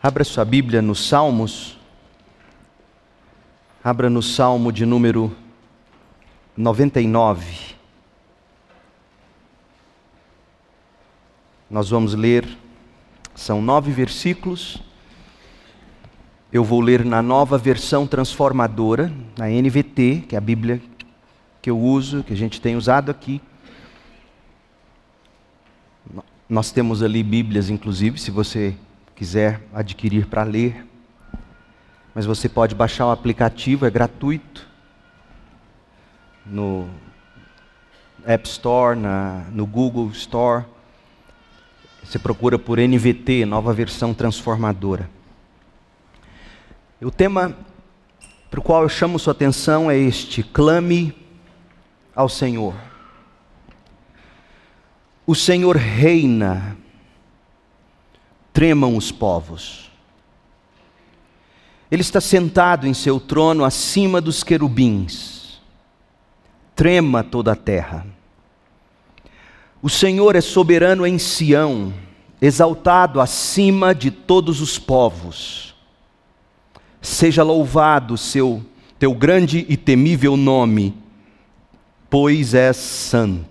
Abra sua Bíblia nos Salmos. Abra no Salmo de número 99. Nós vamos ler, são nove versículos. Eu vou ler na nova versão transformadora, na NVT, que é a Bíblia que eu uso, que a gente tem usado aqui. Nós temos ali Bíblias, inclusive, se você quiser adquirir para ler. Mas você pode baixar o aplicativo, é gratuito. No App Store, na, no Google Store. Você procura por NVT, nova versão transformadora. O tema para o qual eu chamo sua atenção é este: clame ao Senhor. O Senhor reina, tremam os povos. Ele está sentado em seu trono acima dos querubins, trema toda a terra. O Senhor é soberano em Sião, exaltado acima de todos os povos. Seja louvado seu teu grande e temível nome, pois és santo.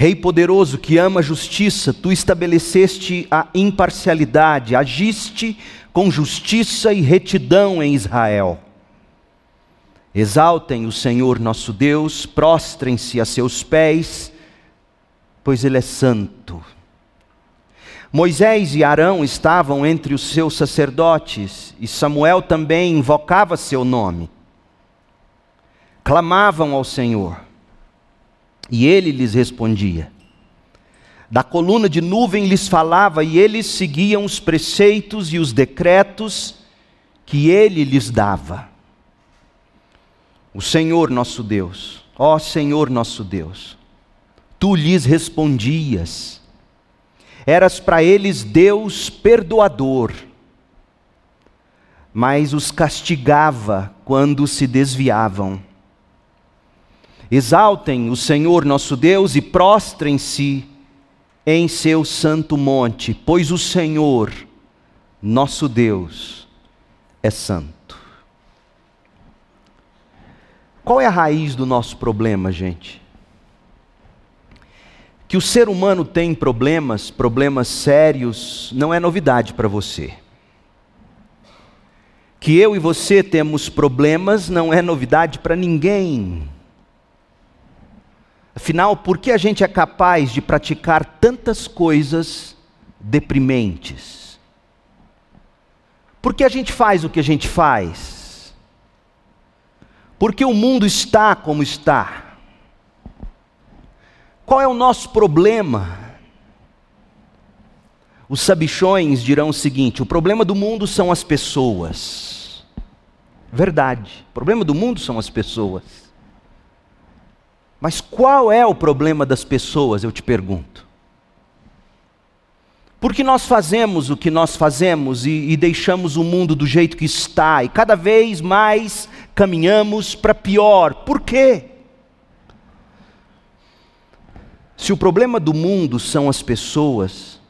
Rei poderoso que ama a justiça, tu estabeleceste a imparcialidade, agiste com justiça e retidão em Israel. Exaltem o Senhor nosso Deus, prostrem-se a seus pés, pois Ele é santo. Moisés e Arão estavam entre os seus sacerdotes, e Samuel também invocava seu nome. Clamavam ao Senhor e ele lhes respondia. Da coluna de nuvem lhes falava, e eles seguiam os preceitos e os decretos que ele lhes dava. O Senhor nosso Deus, ó Senhor nosso Deus, tu lhes respondias, eras para eles Deus perdoador, mas os castigava quando se desviavam Exaltem o Senhor nosso Deus e prostrem-se em seu santo monte, pois o Senhor, nosso Deus, é santo. Qual é a raiz do nosso problema, gente? Que o ser humano tem problemas, problemas sérios, não é novidade para você. Que eu e você temos problemas não é novidade para ninguém. Afinal, por que a gente é capaz de praticar tantas coisas deprimentes? Por que a gente faz o que a gente faz? Porque o mundo está como está. Qual é o nosso problema? Os sabichões dirão o seguinte: o problema do mundo são as pessoas. Verdade. O problema do mundo são as pessoas. Mas qual é o problema das pessoas, eu te pergunto? Porque nós fazemos o que nós fazemos e, e deixamos o mundo do jeito que está, e cada vez mais caminhamos para pior. Por quê? Se o problema do mundo são as pessoas,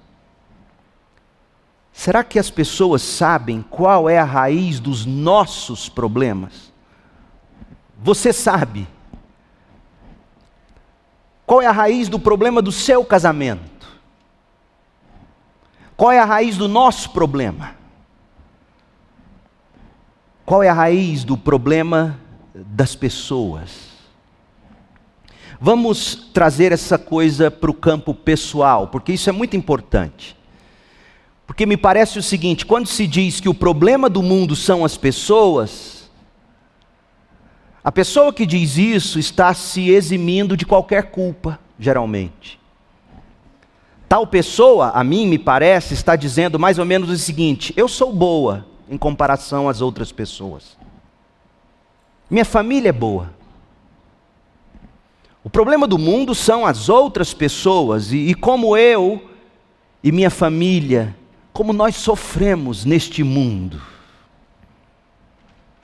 será que as pessoas sabem qual é a raiz dos nossos problemas? Você sabe. Qual é a raiz do problema do seu casamento? Qual é a raiz do nosso problema? Qual é a raiz do problema das pessoas? Vamos trazer essa coisa para o campo pessoal, porque isso é muito importante. Porque me parece o seguinte: quando se diz que o problema do mundo são as pessoas, a pessoa que diz isso está se eximindo de qualquer culpa, geralmente. Tal pessoa, a mim me parece, está dizendo mais ou menos o seguinte: eu sou boa em comparação às outras pessoas. Minha família é boa. O problema do mundo são as outras pessoas e, e como eu e minha família, como nós sofremos neste mundo.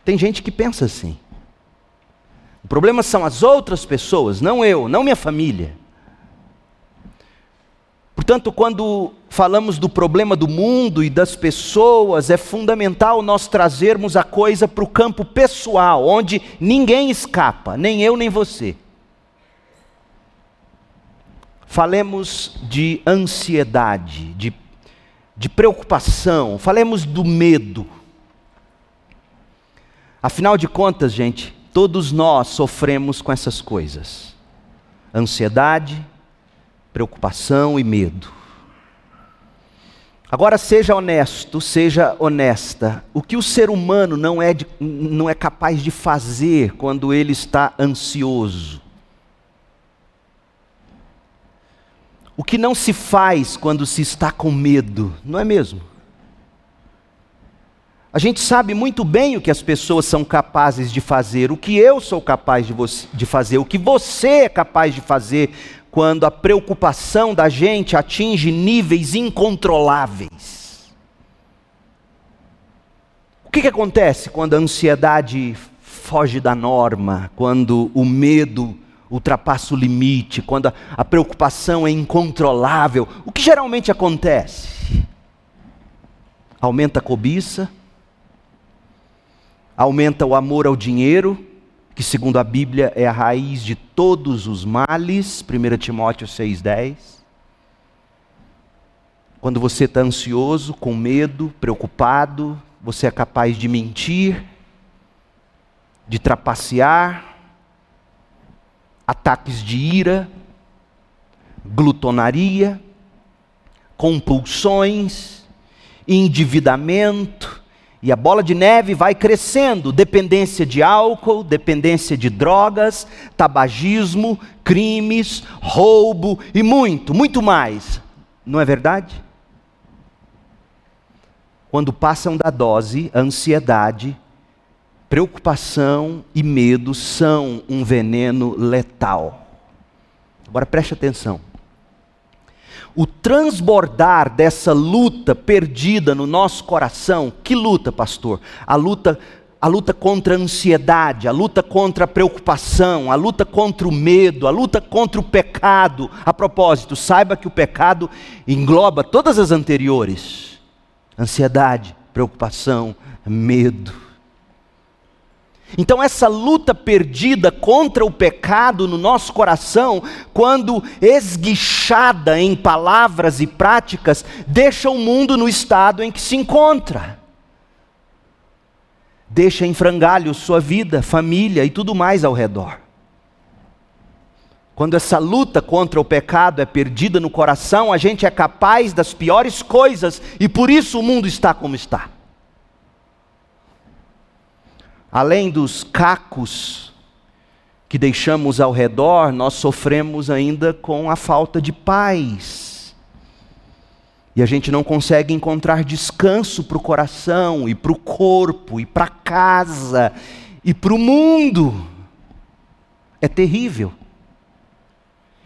Tem gente que pensa assim. O problema são as outras pessoas, não eu, não minha família. Portanto, quando falamos do problema do mundo e das pessoas, é fundamental nós trazermos a coisa para o campo pessoal, onde ninguém escapa, nem eu nem você. Falemos de ansiedade, de, de preocupação, falemos do medo. Afinal de contas, gente, todos nós sofremos com essas coisas: ansiedade, preocupação e medo. Agora seja honesto, seja honesta. O que o ser humano não é, de, não é capaz de fazer quando ele está ansioso? O que não se faz quando se está com medo, não é mesmo? A gente sabe muito bem o que as pessoas são capazes de fazer, o que eu sou capaz de, de fazer, o que você é capaz de fazer quando a preocupação da gente atinge níveis incontroláveis. O que, que acontece quando a ansiedade foge da norma, quando o medo ultrapassa o limite, quando a, a preocupação é incontrolável? O que geralmente acontece? Aumenta a cobiça, aumenta o amor ao dinheiro, que segundo a Bíblia é a raiz de todos os males, 1 Timóteo 6,10. Quando você está ansioso, com medo, preocupado, você é capaz de mentir, de trapacear, ataques de ira, glutonaria, compulsões, endividamento, e a bola de neve vai crescendo: dependência de álcool, dependência de drogas, tabagismo, crimes, roubo e muito, muito mais. Não é verdade? Quando passam da dose, ansiedade, preocupação e medo são um veneno letal. Agora preste atenção o transbordar dessa luta perdida no nosso coração. Que luta, pastor? A luta a luta contra a ansiedade, a luta contra a preocupação, a luta contra o medo, a luta contra o pecado. A propósito, saiba que o pecado engloba todas as anteriores: ansiedade, preocupação, medo. Então, essa luta perdida contra o pecado no nosso coração, quando esguichada em palavras e práticas, deixa o mundo no estado em que se encontra. Deixa em frangalho sua vida, família e tudo mais ao redor. Quando essa luta contra o pecado é perdida no coração, a gente é capaz das piores coisas e por isso o mundo está como está além dos cacos que deixamos ao redor, nós sofremos ainda com a falta de paz. E a gente não consegue encontrar descanso para o coração, e para o corpo, e para casa, e para o mundo. É terrível.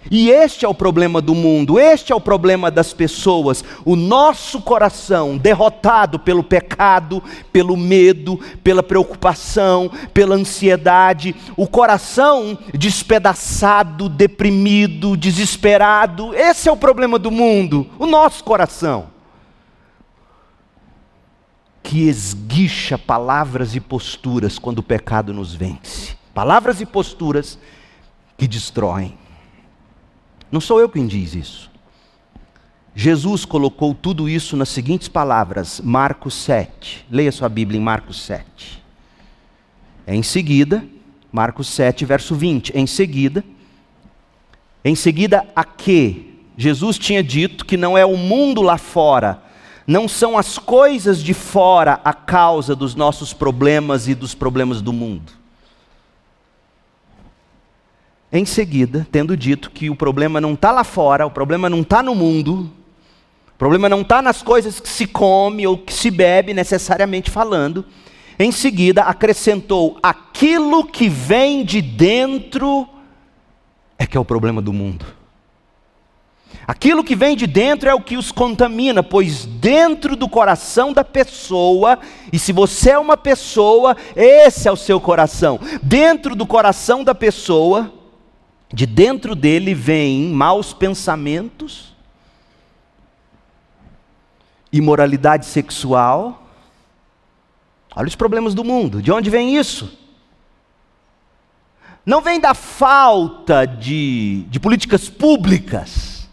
E este é o problema do mundo, este é o problema das pessoas. O nosso coração derrotado pelo pecado, pelo medo, pela preocupação, pela ansiedade, o coração despedaçado, deprimido, desesperado. Esse é o problema do mundo, o nosso coração. Que esguicha palavras e posturas quando o pecado nos vence. Palavras e posturas que destroem. Não sou eu quem diz isso. Jesus colocou tudo isso nas seguintes palavras, Marcos 7. Leia sua Bíblia em Marcos 7. Em seguida, Marcos 7, verso 20. Em seguida, em seguida a que Jesus tinha dito que não é o mundo lá fora, não são as coisas de fora a causa dos nossos problemas e dos problemas do mundo. Em seguida, tendo dito que o problema não está lá fora, o problema não está no mundo, o problema não está nas coisas que se come ou que se bebe, necessariamente falando, em seguida acrescentou: aquilo que vem de dentro é que é o problema do mundo. Aquilo que vem de dentro é o que os contamina, pois dentro do coração da pessoa, e se você é uma pessoa, esse é o seu coração, dentro do coração da pessoa, de dentro dele vêm maus pensamentos, imoralidade sexual. Olha os problemas do mundo. De onde vem isso? Não vem da falta de, de políticas públicas.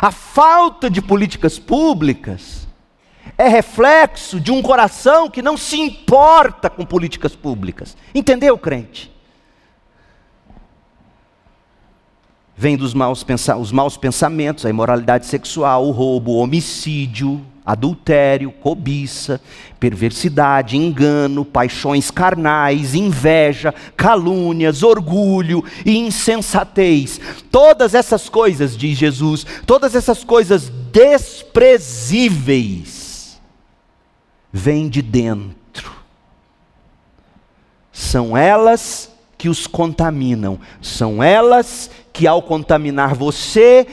A falta de políticas públicas é reflexo de um coração que não se importa com políticas públicas. Entendeu, crente? Vem dos maus, os maus pensamentos, a imoralidade sexual, o roubo, o homicídio, adultério, cobiça, perversidade, engano, paixões carnais, inveja, calúnias, orgulho e insensatez. Todas essas coisas, diz Jesus, todas essas coisas desprezíveis vêm de dentro. São elas que os contaminam, são elas que ao contaminar você,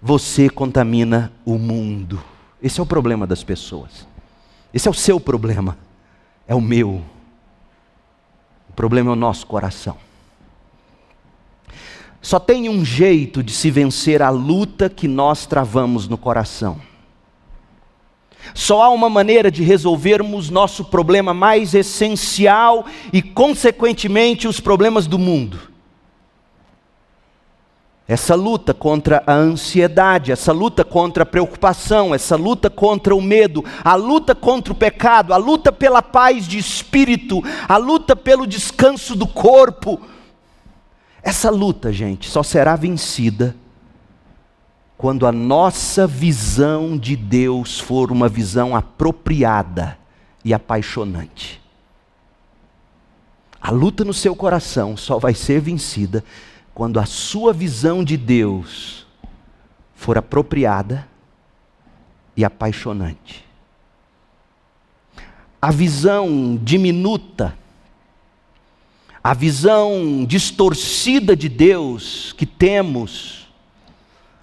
você contamina o mundo. Esse é o problema das pessoas. Esse é o seu problema. É o meu. O problema é o nosso coração. Só tem um jeito de se vencer a luta que nós travamos no coração. Só há uma maneira de resolvermos nosso problema mais essencial e, consequentemente, os problemas do mundo essa luta contra a ansiedade, essa luta contra a preocupação, essa luta contra o medo, a luta contra o pecado, a luta pela paz de espírito, a luta pelo descanso do corpo. Essa luta, gente, só será vencida quando a nossa visão de Deus for uma visão apropriada e apaixonante. A luta no seu coração só vai ser vencida quando a sua visão de Deus for apropriada e apaixonante. A visão diminuta, a visão distorcida de Deus que temos,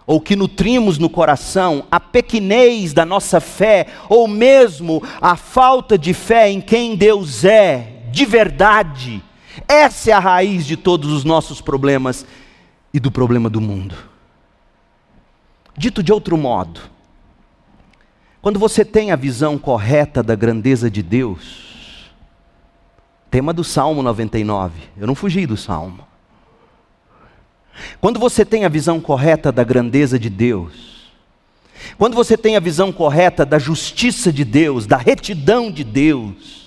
ou que nutrimos no coração, a pequenez da nossa fé, ou mesmo a falta de fé em quem Deus é, de verdade, essa é a raiz de todos os nossos problemas e do problema do mundo. Dito de outro modo, quando você tem a visão correta da grandeza de Deus, tema do Salmo 99, eu não fugi do Salmo. Quando você tem a visão correta da grandeza de Deus, quando você tem a visão correta da justiça de Deus, da retidão de Deus,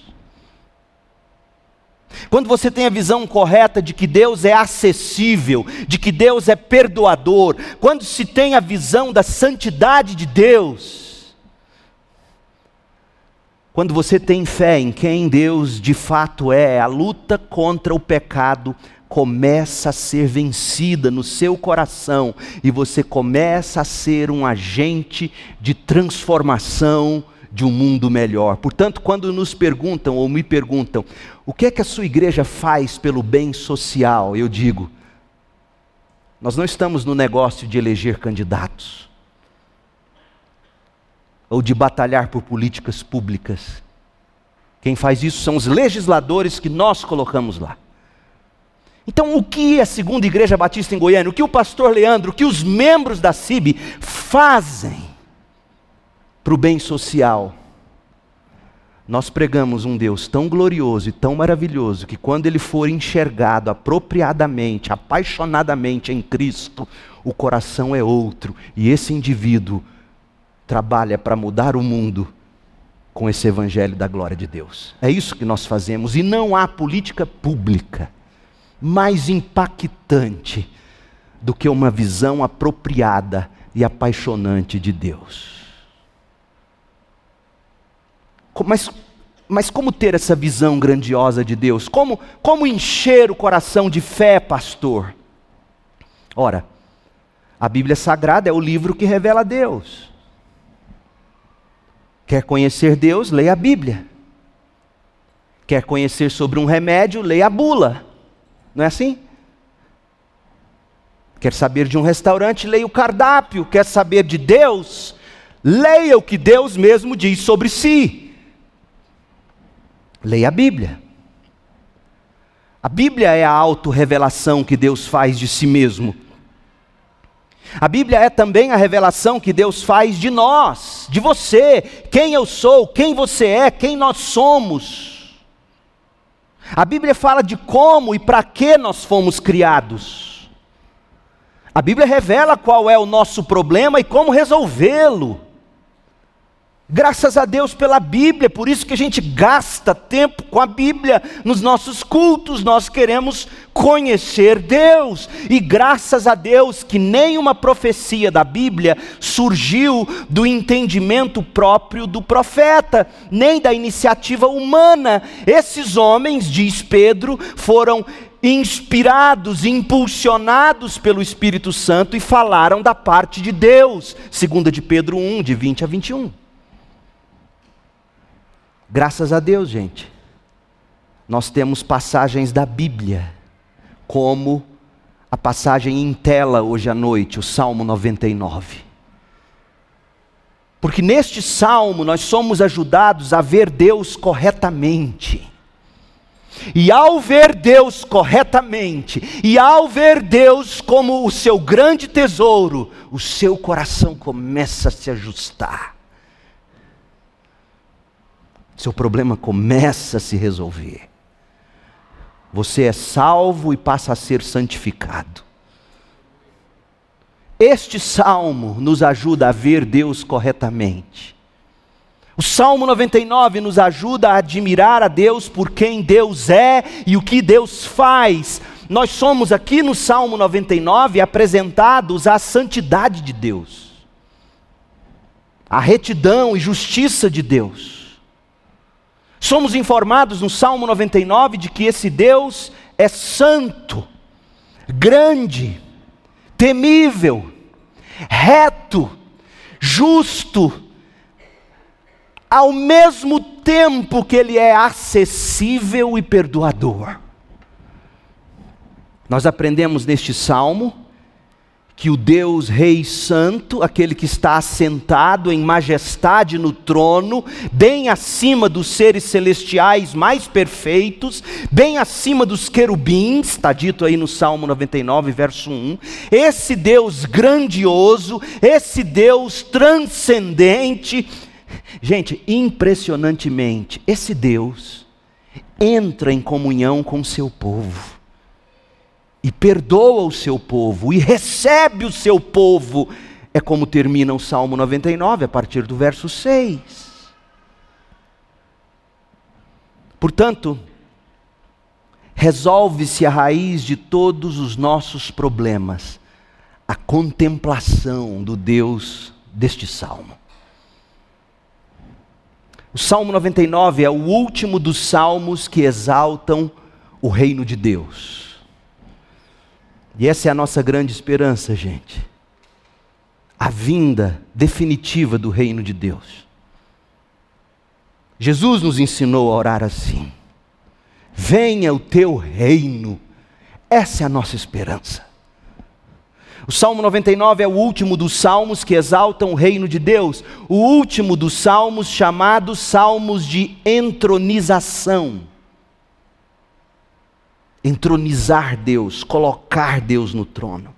quando você tem a visão correta de que Deus é acessível, de que Deus é perdoador, quando se tem a visão da santidade de Deus, quando você tem fé em quem Deus de fato é, a luta contra o pecado começa a ser vencida no seu coração e você começa a ser um agente de transformação de um mundo melhor. Portanto, quando nos perguntam ou me perguntam, o que é que a sua igreja faz pelo bem social? Eu digo, nós não estamos no negócio de eleger candidatos ou de batalhar por políticas públicas. Quem faz isso são os legisladores que nós colocamos lá. Então, o que a segunda igreja batista em Goiânia, o que o pastor Leandro, o que os membros da CIB fazem para o bem social. Nós pregamos um Deus tão glorioso e tão maravilhoso que, quando ele for enxergado apropriadamente, apaixonadamente em Cristo, o coração é outro e esse indivíduo trabalha para mudar o mundo com esse evangelho da glória de Deus. É isso que nós fazemos e não há política pública mais impactante do que uma visão apropriada e apaixonante de Deus. Mas, mas como ter essa visão grandiosa de Deus? Como, como encher o coração de fé, pastor? Ora, a Bíblia Sagrada é o livro que revela Deus. Quer conhecer Deus? Leia a Bíblia. Quer conhecer sobre um remédio? Leia a bula. Não é assim? Quer saber de um restaurante? Leia o cardápio. Quer saber de Deus? Leia o que Deus mesmo diz sobre si. Leia a Bíblia. A Bíblia é a autorrevelação que Deus faz de si mesmo. A Bíblia é também a revelação que Deus faz de nós, de você, quem eu sou, quem você é, quem nós somos. A Bíblia fala de como e para que nós fomos criados. A Bíblia revela qual é o nosso problema e como resolvê-lo. Graças a Deus pela Bíblia, por isso que a gente gasta tempo com a Bíblia nos nossos cultos, nós queremos conhecer Deus. E graças a Deus que nenhuma profecia da Bíblia surgiu do entendimento próprio do profeta, nem da iniciativa humana. Esses homens, diz Pedro, foram inspirados, impulsionados pelo Espírito Santo e falaram da parte de Deus, segunda de Pedro 1, de 20 a 21. Graças a Deus, gente, nós temos passagens da Bíblia, como a passagem em tela hoje à noite, o Salmo 99. Porque neste salmo nós somos ajudados a ver Deus corretamente. E ao ver Deus corretamente, e ao ver Deus como o seu grande tesouro, o seu coração começa a se ajustar seu problema começa a se resolver. Você é salvo e passa a ser santificado. Este salmo nos ajuda a ver Deus corretamente. O Salmo 99 nos ajuda a admirar a Deus por quem Deus é e o que Deus faz. Nós somos aqui no Salmo 99 apresentados à santidade de Deus, à retidão e justiça de Deus. Somos informados no Salmo 99 de que esse Deus é santo, grande, temível, reto, justo, ao mesmo tempo que ele é acessível e perdoador. Nós aprendemos neste salmo que o Deus Rei Santo, aquele que está assentado em majestade no trono, bem acima dos seres celestiais mais perfeitos, bem acima dos querubins, está dito aí no Salmo 99, verso 1. Esse Deus grandioso, esse Deus transcendente, gente, impressionantemente, esse Deus entra em comunhão com o seu povo e perdoa o seu povo, e recebe o seu povo. É como termina o Salmo 99, a partir do verso 6. Portanto, resolve-se a raiz de todos os nossos problemas, a contemplação do Deus deste salmo. O Salmo 99 é o último dos salmos que exaltam o reino de Deus. E essa é a nossa grande esperança, gente. A vinda definitiva do reino de Deus. Jesus nos ensinou a orar assim: Venha o teu reino. Essa é a nossa esperança. O Salmo 99 é o último dos salmos que exaltam o reino de Deus, o último dos salmos chamados salmos de entronização entronizar Deus, colocar Deus no trono.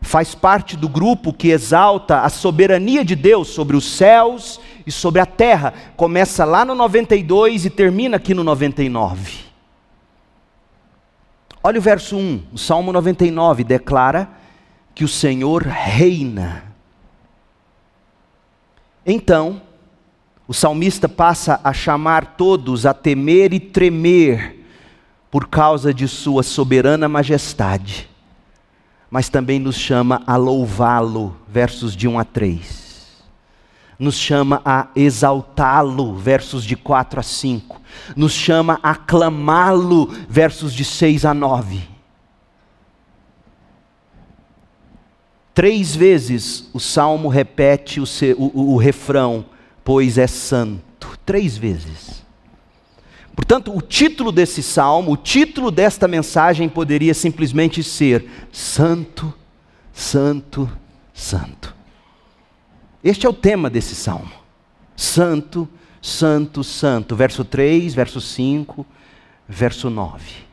Faz parte do grupo que exalta a soberania de Deus sobre os céus e sobre a terra. Começa lá no 92 e termina aqui no 99. Olha o verso 1, o Salmo 99 declara que o Senhor reina. Então, o salmista passa a chamar todos a temer e tremer por causa de Sua soberana majestade, mas também nos chama a louvá-lo, versos de 1 a 3. Nos chama a exaltá-lo, versos de 4 a 5. Nos chama a aclamá-lo, versos de 6 a 9. Três vezes o salmo repete o, o, o, o refrão, pois é santo. Três vezes. Portanto, o título desse salmo, o título desta mensagem poderia simplesmente ser Santo, Santo, Santo. Este é o tema desse salmo. Santo, Santo, Santo. Verso 3, verso 5, verso 9.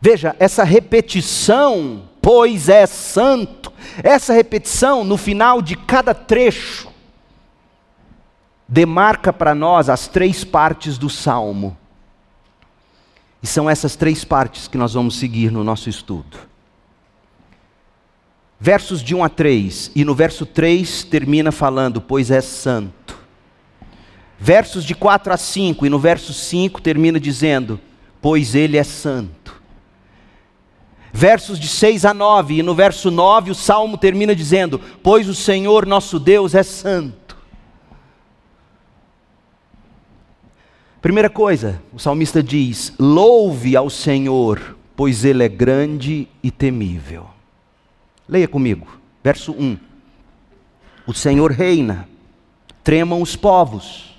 Veja, essa repetição, pois é santo, essa repetição no final de cada trecho, demarca para nós as três partes do salmo. E são essas três partes que nós vamos seguir no nosso estudo. Versos de 1 a 3, e no verso 3 termina falando, pois é santo. Versos de 4 a 5, e no verso 5 termina dizendo, pois ele é santo. Versos de 6 a 9, e no verso 9 o salmo termina dizendo, pois o Senhor nosso Deus é santo. Primeira coisa, o salmista diz: louve ao Senhor, pois Ele é grande e temível. Leia comigo, verso 1. O Senhor reina, tremam os povos.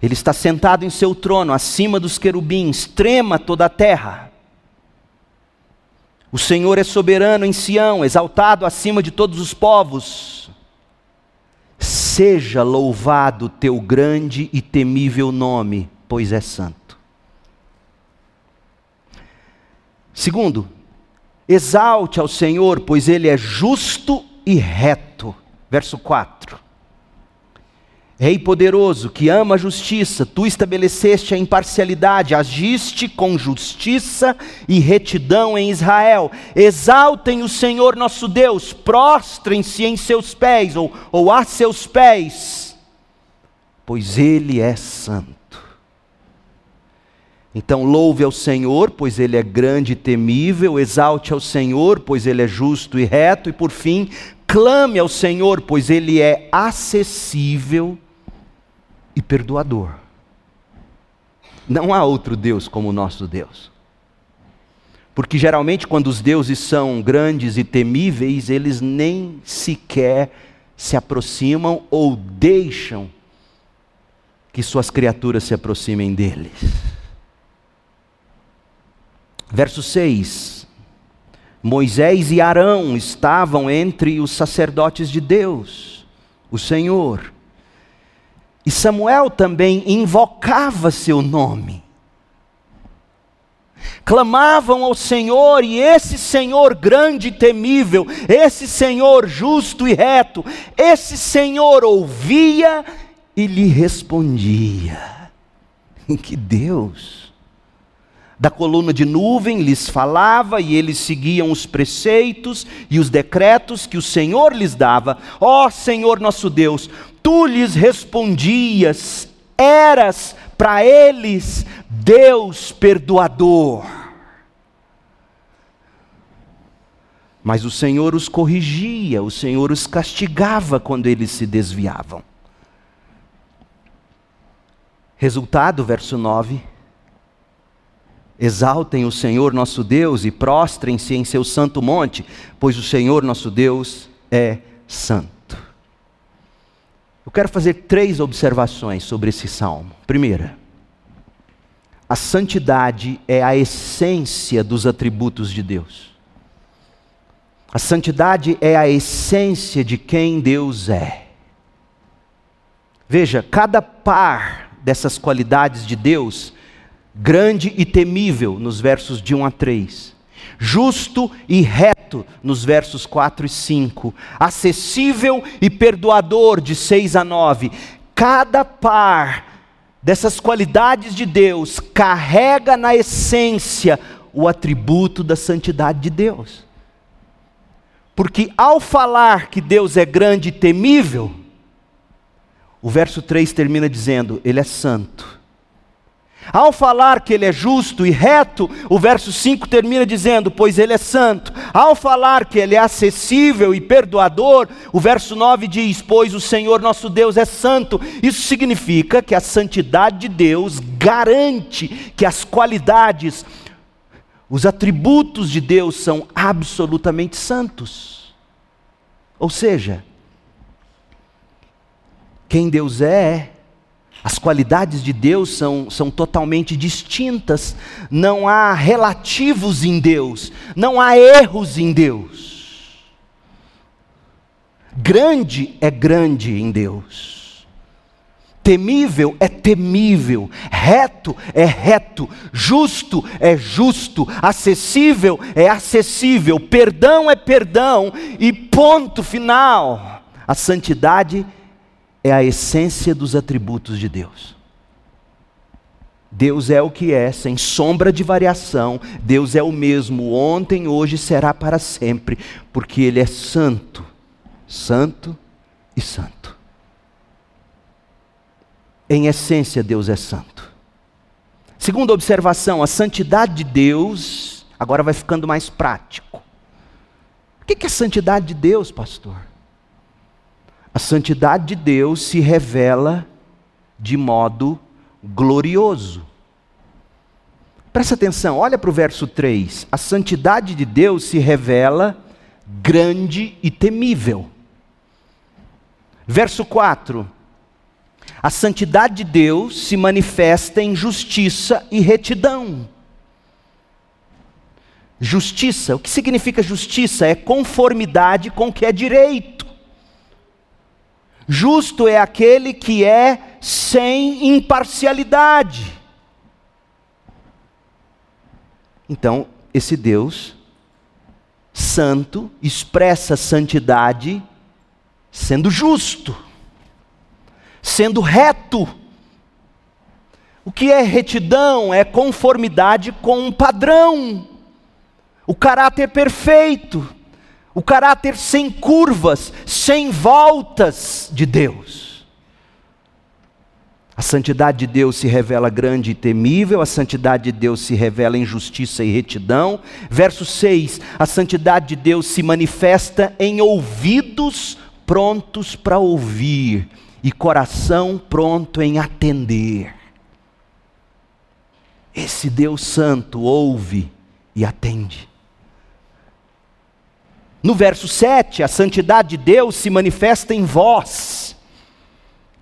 Ele está sentado em seu trono, acima dos querubins, trema toda a terra. O Senhor é soberano em Sião, exaltado acima de todos os povos. Seja louvado teu grande e temível nome, pois é santo. Segundo, exalte ao Senhor, pois ele é justo e reto. Verso 4. Rei poderoso, que ama a justiça, tu estabeleceste a imparcialidade, agiste com justiça e retidão em Israel. Exaltem o Senhor nosso Deus, prostrem-se em seus pés, ou, ou a seus pés, pois Ele é santo. Então louve ao Senhor, pois Ele é grande e temível, exalte ao Senhor, pois Ele é justo e reto, e por fim, clame ao Senhor, pois Ele é acessível e perdoador. Não há outro Deus como o nosso Deus. Porque geralmente, quando os deuses são grandes e temíveis, eles nem sequer se aproximam ou deixam que suas criaturas se aproximem deles. Verso 6: Moisés e Arão estavam entre os sacerdotes de Deus, o Senhor. E Samuel também invocava seu nome. Clamavam ao Senhor, e esse Senhor grande e temível, esse Senhor justo e reto, esse Senhor ouvia e lhe respondia. Que Deus! Da coluna de nuvem lhes falava e eles seguiam os preceitos e os decretos que o Senhor lhes dava. Ó oh, Senhor nosso Deus, tu lhes respondias, eras para eles Deus perdoador. Mas o Senhor os corrigia, o Senhor os castigava quando eles se desviavam. Resultado, verso 9. Exaltem o Senhor nosso Deus e prostrem-se em seu santo monte, pois o Senhor nosso Deus é santo. Eu quero fazer três observações sobre esse salmo. Primeira, a santidade é a essência dos atributos de Deus. A santidade é a essência de quem Deus é. Veja, cada par dessas qualidades de Deus, grande e temível, nos versos de 1 a 3, justo e reto, nos versos 4 e 5, acessível e perdoador, de 6 a 9. Cada par dessas qualidades de Deus carrega na essência o atributo da santidade de Deus. Porque ao falar que Deus é grande e temível, o verso 3 termina dizendo: Ele é santo. Ao falar que ele é justo e reto, o verso 5 termina dizendo: Pois ele é santo. Ao falar que ele é acessível e perdoador, o verso 9 diz: Pois o Senhor nosso Deus é santo. Isso significa que a santidade de Deus garante que as qualidades, os atributos de Deus são absolutamente santos. Ou seja, quem Deus é, as qualidades de Deus são, são totalmente distintas. Não há relativos em Deus. Não há erros em Deus. Grande é grande em Deus. temível é temível, reto é reto, justo é justo, acessível é acessível, perdão é perdão e ponto final. A santidade é a essência dos atributos de Deus. Deus é o que é, sem sombra de variação. Deus é o mesmo ontem, hoje será para sempre, porque Ele é santo, santo e santo. Em essência, Deus é santo. Segunda observação, a santidade de Deus, agora vai ficando mais prático. O que é a santidade de Deus, pastor? A santidade de Deus se revela de modo glorioso. Presta atenção, olha para o verso 3. A santidade de Deus se revela grande e temível. Verso 4. A santidade de Deus se manifesta em justiça e retidão. Justiça, o que significa justiça? É conformidade com o que é direito. Justo é aquele que é sem imparcialidade. Então, esse Deus santo expressa santidade sendo justo, sendo reto. O que é retidão? É conformidade com um padrão, o caráter perfeito o caráter sem curvas, sem voltas de Deus. A santidade de Deus se revela grande e temível, a santidade de Deus se revela em justiça e retidão. Verso 6: a santidade de Deus se manifesta em ouvidos prontos para ouvir e coração pronto em atender. Esse Deus Santo ouve e atende. No verso 7, a santidade de Deus se manifesta em vós,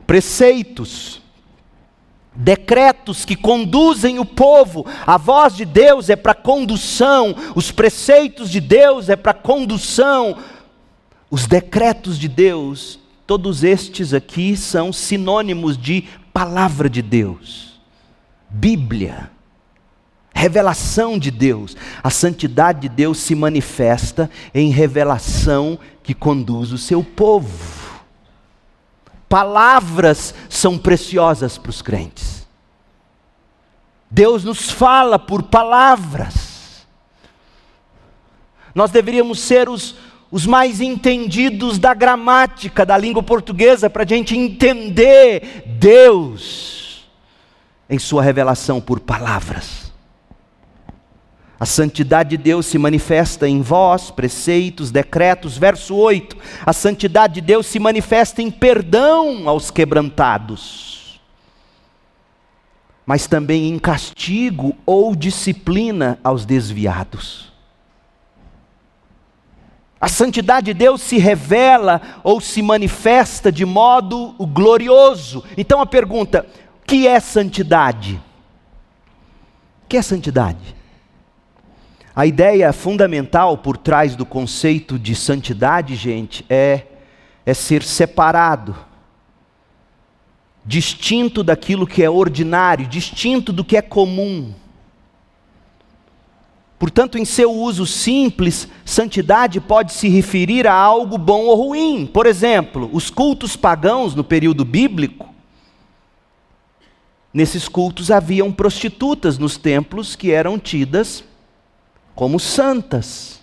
preceitos, decretos que conduzem o povo. A voz de Deus é para condução, os preceitos de Deus é para condução, os decretos de Deus, todos estes aqui são sinônimos de palavra de Deus, Bíblia revelação de Deus. A santidade de Deus se manifesta em revelação que conduz o seu povo. Palavras são preciosas para os crentes. Deus nos fala por palavras. Nós deveríamos ser os, os mais entendidos da gramática da língua portuguesa para a gente entender Deus em Sua revelação por palavras. A santidade de Deus se manifesta em vós, preceitos, decretos. Verso 8: A santidade de Deus se manifesta em perdão aos quebrantados, mas também em castigo ou disciplina aos desviados. A santidade de Deus se revela ou se manifesta de modo glorioso. Então a pergunta: o que é santidade? O que é santidade? A ideia fundamental por trás do conceito de santidade, gente, é, é ser separado, distinto daquilo que é ordinário, distinto do que é comum. Portanto, em seu uso simples, santidade pode se referir a algo bom ou ruim. Por exemplo, os cultos pagãos no período bíblico, nesses cultos haviam prostitutas nos templos que eram tidas como santas.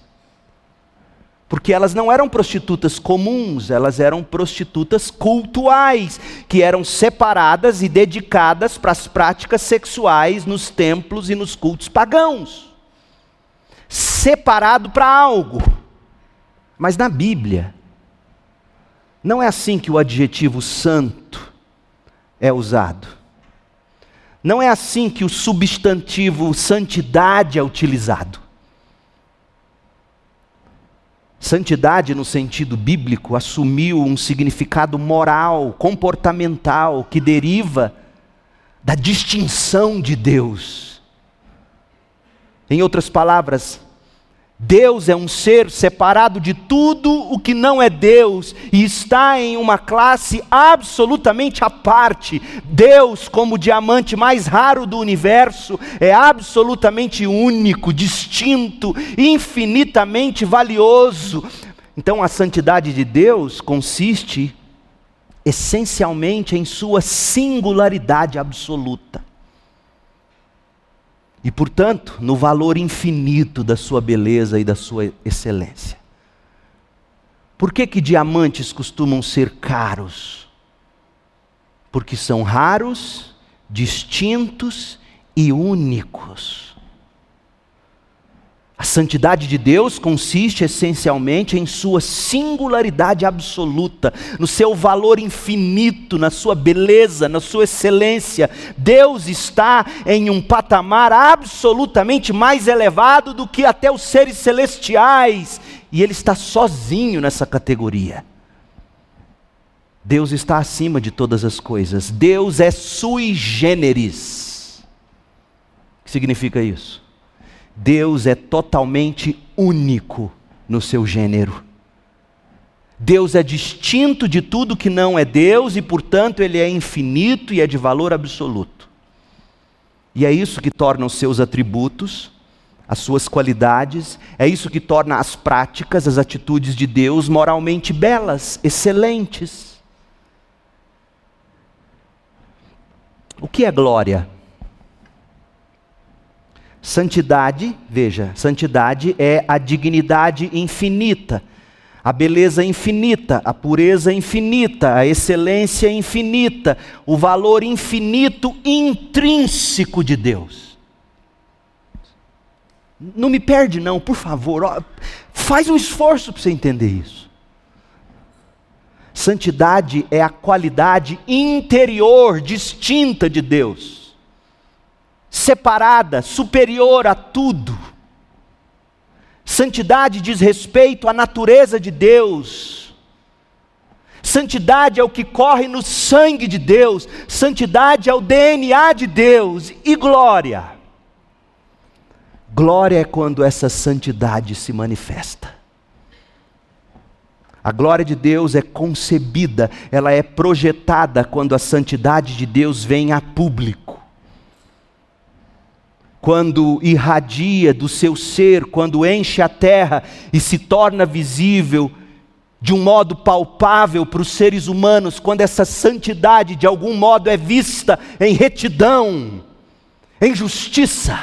Porque elas não eram prostitutas comuns, elas eram prostitutas cultuais, que eram separadas e dedicadas para as práticas sexuais nos templos e nos cultos pagãos. Separado para algo. Mas na Bíblia, não é assim que o adjetivo santo é usado. Não é assim que o substantivo santidade é utilizado. Santidade, no sentido bíblico, assumiu um significado moral, comportamental, que deriva da distinção de Deus. Em outras palavras, Deus é um ser separado de tudo o que não é Deus e está em uma classe absolutamente à parte. Deus, como o diamante mais raro do universo, é absolutamente único, distinto, infinitamente valioso. Então a santidade de Deus consiste essencialmente em sua singularidade absoluta e, portanto, no valor infinito da sua beleza e da sua excelência. Por que, que diamantes costumam ser caros? Porque são raros, distintos e únicos. A santidade de Deus consiste essencialmente em sua singularidade absoluta, no seu valor infinito, na sua beleza, na sua excelência. Deus está em um patamar absolutamente mais elevado do que até os seres celestiais, e Ele está sozinho nessa categoria. Deus está acima de todas as coisas. Deus é sui generis. O que significa isso? Deus é totalmente único no seu gênero. Deus é distinto de tudo que não é Deus e, portanto, ele é infinito e é de valor absoluto. E é isso que torna os seus atributos, as suas qualidades, é isso que torna as práticas, as atitudes de Deus moralmente belas, excelentes. O que é glória? Santidade, veja, santidade é a dignidade infinita, a beleza infinita, a pureza infinita, a excelência infinita, o valor infinito intrínseco de Deus. Não me perde, não, por favor, faz um esforço para você entender isso. Santidade é a qualidade interior distinta de Deus separada, superior a tudo. Santidade diz respeito à natureza de Deus. Santidade é o que corre no sangue de Deus. Santidade é o DNA de Deus. E glória? Glória é quando essa santidade se manifesta. A glória de Deus é concebida, ela é projetada quando a santidade de Deus vem a público quando irradia do seu ser, quando enche a terra e se torna visível de um modo palpável para os seres humanos, quando essa santidade de algum modo é vista em retidão, em justiça,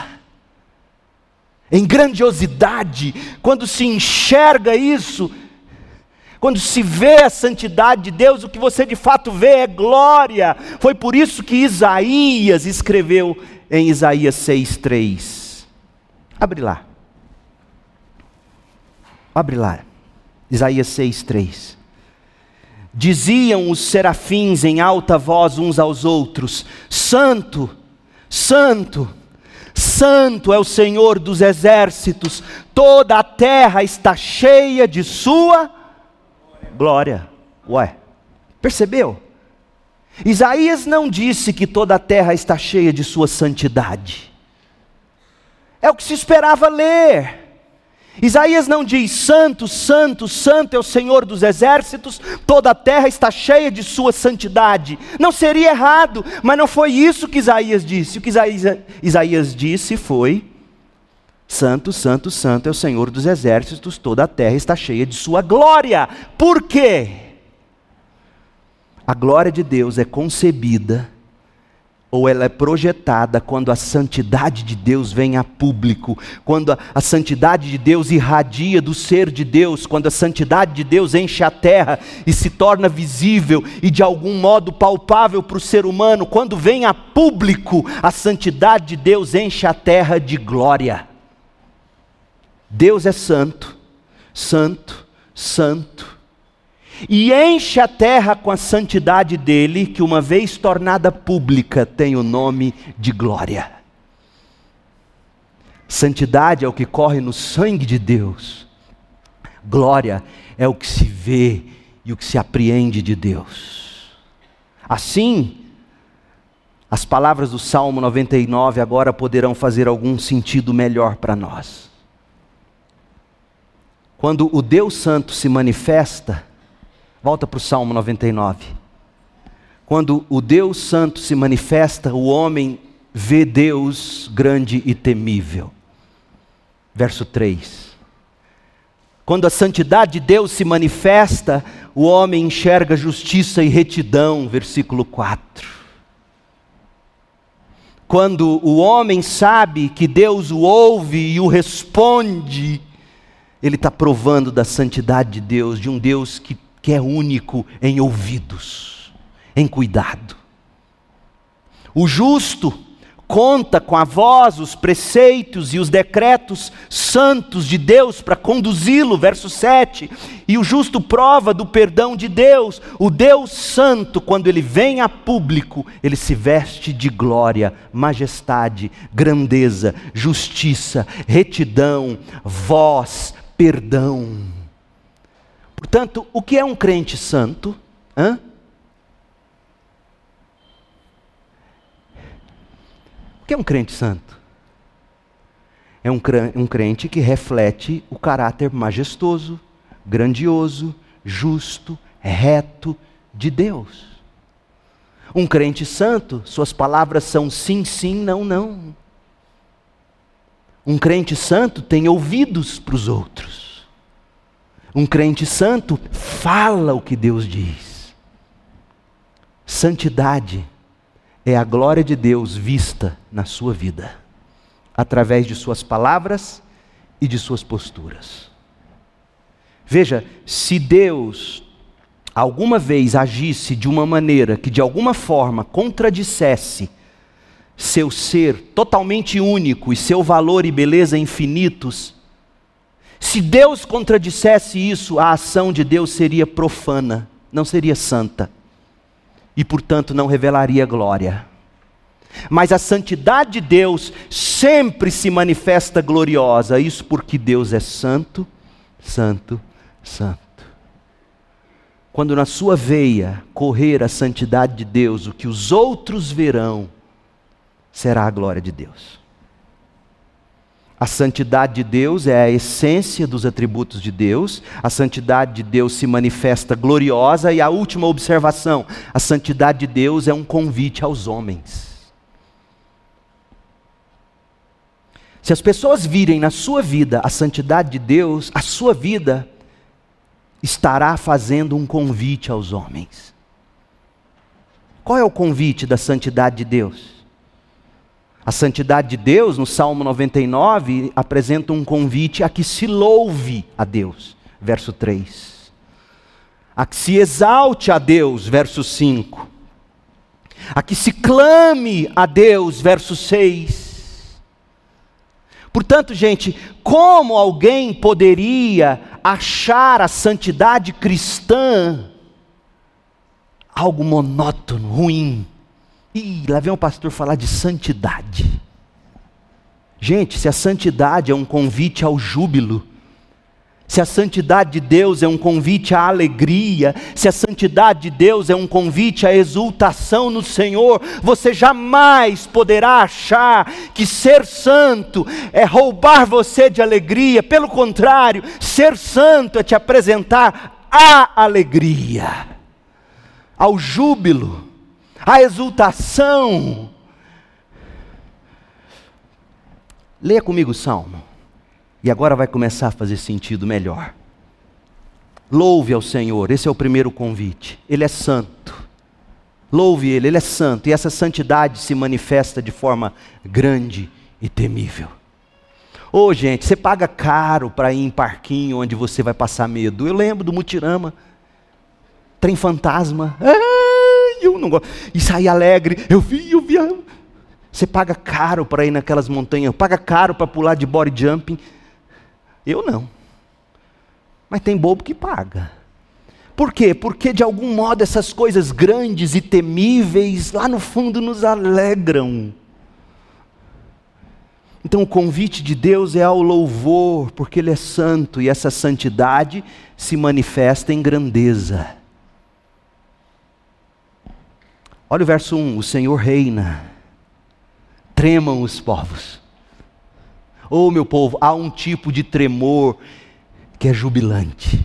em grandiosidade, quando se enxerga isso, quando se vê a santidade de Deus, o que você de fato vê é glória. Foi por isso que Isaías escreveu em Isaías 6,3. Abre lá. Abre lá. Isaías 6,3. Diziam os serafins em alta voz uns aos outros: Santo, Santo, Santo é o Senhor dos exércitos, toda a terra está cheia de Sua glória. Ué, percebeu? Isaías não disse que toda a terra está cheia de sua santidade. É o que se esperava ler. Isaías não diz: Santo, Santo, Santo é o Senhor dos exércitos, toda a terra está cheia de sua santidade. Não seria errado, mas não foi isso que Isaías disse. O que Isaías, disse foi: Santo, Santo, Santo é o Senhor dos exércitos, toda a terra está cheia de sua glória. Por quê? A glória de Deus é concebida ou ela é projetada quando a santidade de Deus vem a público, quando a, a, santidade de Deus irradia do ser de Deus, quando a santidade de Deus enche a terra e se torna visível e de algum modo palpável para o ser humano, quando vem a público, a santidade de Deus enche a terra de glória. Deus é santo, santo, santo e enche a terra com a santidade dele, que uma vez tornada pública tem o nome de glória. Santidade é o que corre no sangue de Deus, glória é o que se vê e o que se apreende de Deus. Assim, as palavras do Salmo 99 agora poderão fazer algum sentido melhor para nós. Quando o Deus Santo se manifesta, volta para o Salmo 99. Quando o Deus Santo se manifesta, o homem vê Deus grande e temível. Verso 3. Quando a santidade de Deus se manifesta, o homem enxerga justiça e retidão. Versículo 4. Quando o homem sabe que Deus o ouve e o responde, ele está provando da santidade de Deus, de um Deus que, que é único em ouvidos, em cuidado. O justo conta com a voz, os preceitos e os decretos santos de Deus para conduzi-lo, verso 7. E o justo prova do perdão de Deus. O Deus santo, quando ele vem a público, ele se veste de glória, majestade, grandeza, justiça, retidão, voz, perdão. Portanto, o que é um crente santo? Hã? O que é um crente santo? É um crente que reflete o caráter majestoso, grandioso, justo, reto de Deus. Um crente santo, suas palavras são sim, sim, não, não. Um crente santo tem ouvidos para os outros. Um crente santo fala o que Deus diz. Santidade é a glória de Deus vista na sua vida, através de suas palavras e de suas posturas. Veja, se Deus alguma vez agisse de uma maneira que de alguma forma contradissesse seu ser totalmente único e seu valor e beleza infinitos, se Deus contradissesse isso, a ação de Deus seria profana, não seria santa, e portanto não revelaria glória. Mas a santidade de Deus sempre se manifesta gloriosa, isso porque Deus é santo, santo, santo. Quando na sua veia correr a santidade de Deus, o que os outros verão, será a glória de Deus. A santidade de Deus é a essência dos atributos de Deus, a santidade de Deus se manifesta gloriosa, e a última observação: a santidade de Deus é um convite aos homens. Se as pessoas virem na sua vida a santidade de Deus, a sua vida estará fazendo um convite aos homens. Qual é o convite da santidade de Deus? A santidade de Deus, no Salmo 99, apresenta um convite a que se louve a Deus, verso 3. A que se exalte a Deus, verso 5. A que se clame a Deus, verso 6. Portanto, gente, como alguém poderia achar a santidade cristã algo monótono, ruim? Ih, lá vem o pastor falar de santidade. Gente, se a santidade é um convite ao júbilo, se a santidade de Deus é um convite à alegria, se a santidade de Deus é um convite à exultação no Senhor, você jamais poderá achar que ser santo é roubar você de alegria, pelo contrário, ser santo é te apresentar a alegria, ao júbilo a exultação. Leia comigo o salmo. E agora vai começar a fazer sentido melhor. Louve ao Senhor, esse é o primeiro convite. Ele é santo. Louve Ele, Ele é santo. E essa santidade se manifesta de forma grande e temível. Ô oh, gente, você paga caro para ir em parquinho onde você vai passar medo. Eu lembro do Mutirama, trem fantasma. Ah! não gosto. E sair alegre, eu vi, eu vi. Você paga caro para ir naquelas montanhas, paga caro para pular de body jumping. Eu não. Mas tem bobo que paga. Por quê? Porque de algum modo essas coisas grandes e temíveis lá no fundo nos alegram. Então o convite de Deus é ao louvor, porque Ele é santo e essa santidade se manifesta em grandeza. Olha o verso 1: O Senhor reina, tremam os povos. Oh, meu povo, há um tipo de tremor que é jubilante.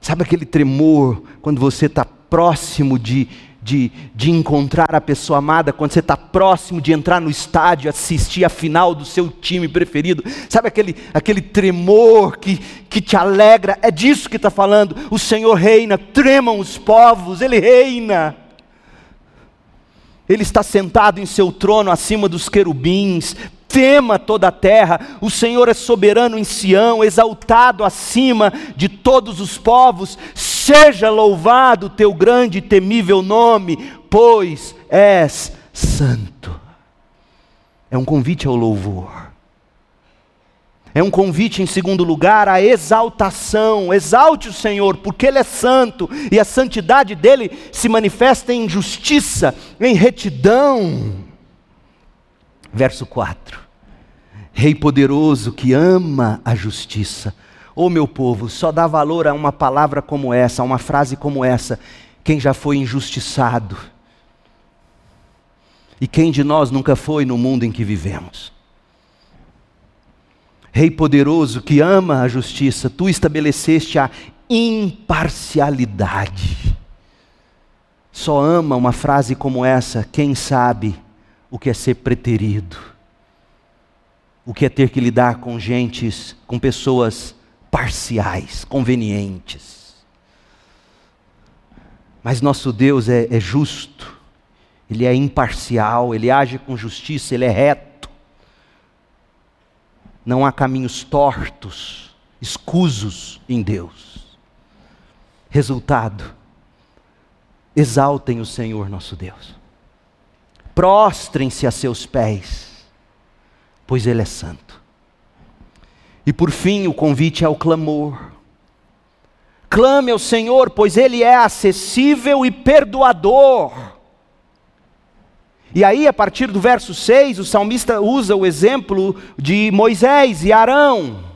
Sabe aquele tremor quando você está próximo de, de, de encontrar a pessoa amada, quando você está próximo de entrar no estádio, assistir a final do seu time preferido? Sabe aquele, aquele tremor que, que te alegra? É disso que está falando. O Senhor reina, tremam os povos, Ele reina. Ele está sentado em seu trono acima dos querubins, tema toda a terra, o Senhor é soberano em Sião, exaltado acima de todos os povos, seja louvado o teu grande e temível nome, pois és santo. É um convite ao louvor. É um convite, em segundo lugar, à exaltação. Exalte o Senhor, porque Ele é santo e a santidade dele se manifesta em justiça, em retidão. Verso 4: Rei poderoso que ama a justiça. Ô oh, meu povo, só dá valor a uma palavra como essa, a uma frase como essa, quem já foi injustiçado. E quem de nós nunca foi no mundo em que vivemos? Rei poderoso que ama a justiça, tu estabeleceste a imparcialidade. Só ama uma frase como essa quem sabe o que é ser preterido, o que é ter que lidar com gentes, com pessoas parciais, convenientes. Mas nosso Deus é, é justo, Ele é imparcial, Ele age com justiça, Ele é reto. Não há caminhos tortos, escusos em Deus. Resultado, exaltem o Senhor nosso Deus prostrem-se a seus pés, pois Ele é santo. E por fim, o convite é o clamor. Clame ao Senhor, pois Ele é acessível e perdoador. E aí, a partir do verso 6, o salmista usa o exemplo de Moisés e Arão